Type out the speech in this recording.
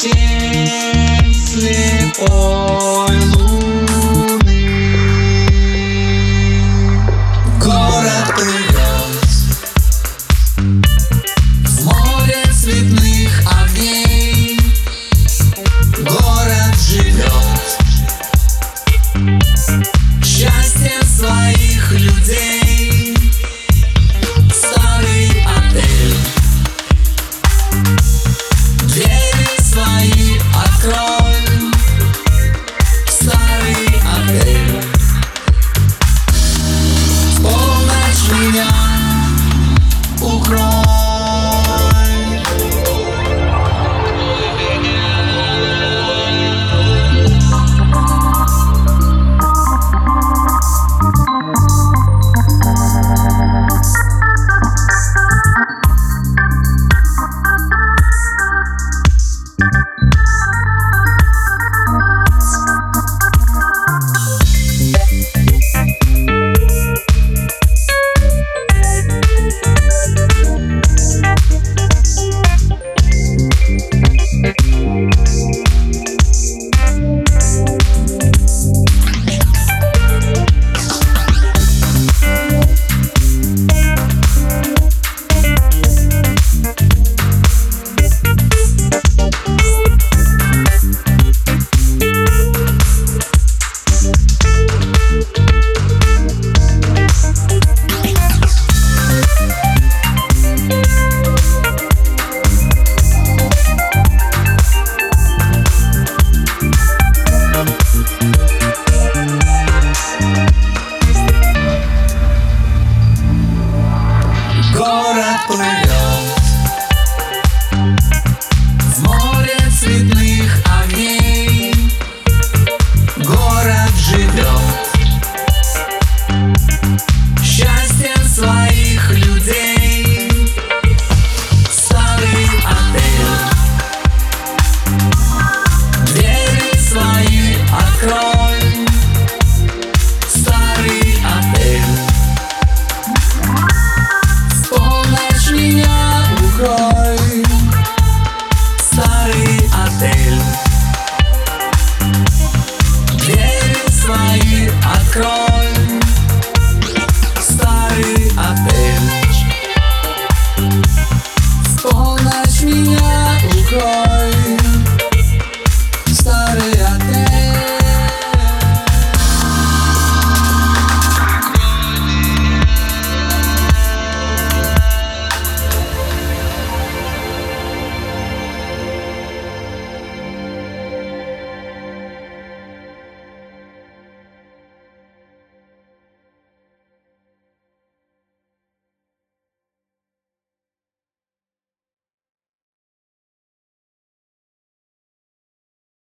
James Slip.